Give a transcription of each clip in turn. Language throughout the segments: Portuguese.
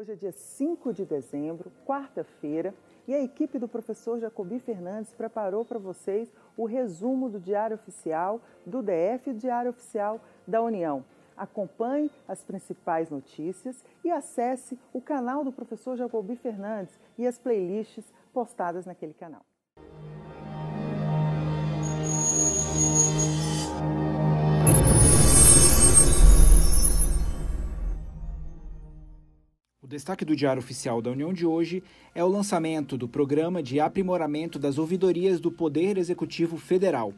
Hoje é dia 5 de dezembro, quarta-feira, e a equipe do professor Jacobi Fernandes preparou para vocês o resumo do Diário Oficial do DF e Diário Oficial da União. Acompanhe as principais notícias e acesse o canal do professor Jacobi Fernandes e as playlists postadas naquele canal. Destaque do Diário Oficial da União de hoje é o lançamento do Programa de Aprimoramento das Ouvidorias do Poder Executivo Federal.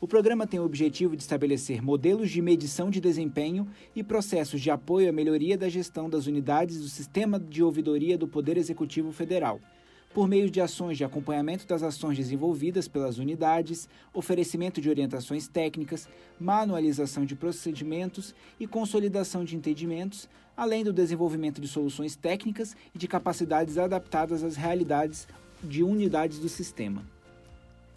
O programa tem o objetivo de estabelecer modelos de medição de desempenho e processos de apoio à melhoria da gestão das unidades do Sistema de Ouvidoria do Poder Executivo Federal por meio de ações de acompanhamento das ações desenvolvidas pelas unidades, oferecimento de orientações técnicas, manualização de procedimentos e consolidação de entendimentos, além do desenvolvimento de soluções técnicas e de capacidades adaptadas às realidades de unidades do sistema.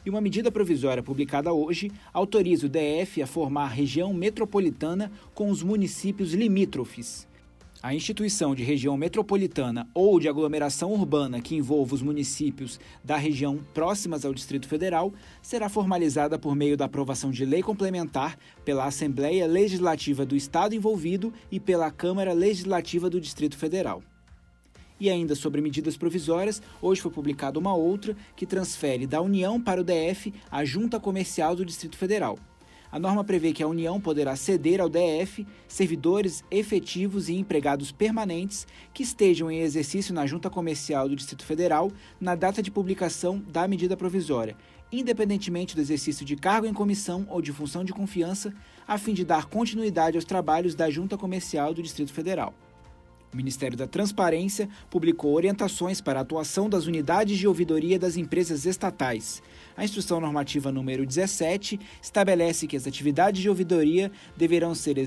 E uma medida provisória publicada hoje autoriza o DF a formar região metropolitana com os municípios limítrofes. A instituição de região metropolitana ou de aglomeração urbana que envolva os municípios da região próximas ao Distrito Federal será formalizada por meio da aprovação de lei complementar pela Assembleia Legislativa do Estado envolvido e pela Câmara Legislativa do Distrito Federal. E ainda sobre medidas provisórias, hoje foi publicada uma outra que transfere da União para o DF a Junta Comercial do Distrito Federal. A norma prevê que a União poderá ceder ao DF servidores efetivos e empregados permanentes que estejam em exercício na Junta Comercial do Distrito Federal na data de publicação da medida provisória, independentemente do exercício de cargo em comissão ou de função de confiança, a fim de dar continuidade aos trabalhos da Junta Comercial do Distrito Federal. O Ministério da Transparência publicou orientações para a atuação das unidades de ouvidoria das empresas estatais. A Instrução Normativa número 17 estabelece que as atividades de ouvidoria deverão ser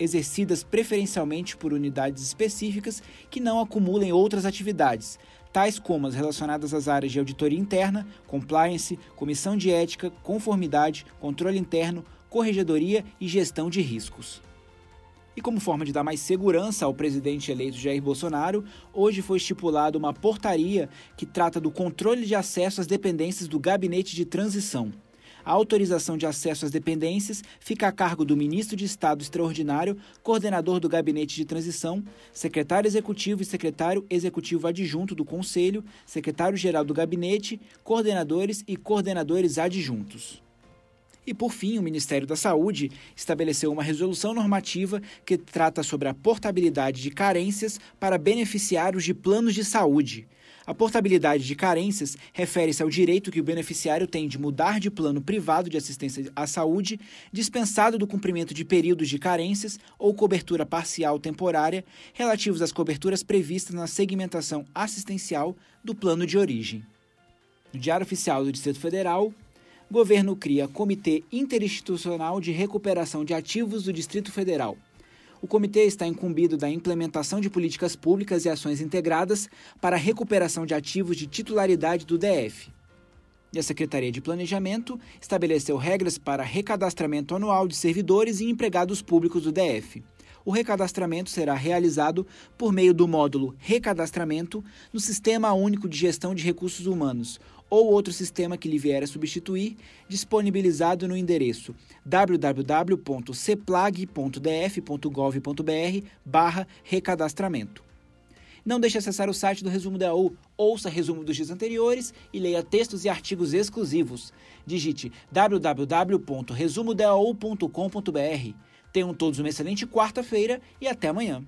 exercidas preferencialmente por unidades específicas que não acumulem outras atividades, tais como as relacionadas às áreas de auditoria interna, compliance, comissão de ética, conformidade, controle interno, corregedoria e gestão de riscos. E como forma de dar mais segurança ao presidente eleito Jair Bolsonaro, hoje foi estipulada uma portaria que trata do controle de acesso às dependências do gabinete de transição. A autorização de acesso às dependências fica a cargo do ministro de Estado extraordinário, coordenador do gabinete de transição, secretário executivo e secretário executivo adjunto do Conselho, secretário-geral do gabinete, coordenadores e coordenadores adjuntos. E, por fim, o Ministério da Saúde estabeleceu uma resolução normativa que trata sobre a portabilidade de carências para beneficiários de planos de saúde. A portabilidade de carências refere-se ao direito que o beneficiário tem de mudar de plano privado de assistência à saúde, dispensado do cumprimento de períodos de carências ou cobertura parcial temporária relativos às coberturas previstas na segmentação assistencial do plano de origem. No Diário Oficial do Distrito Federal, governo cria Comitê Interinstitucional de Recuperação de Ativos do Distrito Federal. O comitê está incumbido da implementação de políticas públicas e ações integradas para a recuperação de ativos de titularidade do DF. E a Secretaria de Planejamento estabeleceu regras para recadastramento anual de servidores e empregados públicos do DF. O recadastramento será realizado por meio do módulo Recadastramento no Sistema Único de Gestão de Recursos Humanos, ou outro sistema que lhe vier a substituir, disponibilizado no endereço www.ceplag.df.gov.br barra recadastramento. Não deixe de acessar o site do Resumo da U, ouça resumo dos dias anteriores e leia textos e artigos exclusivos. Digite www.resumodau.com.br. Tenham todos uma excelente quarta-feira e até amanhã.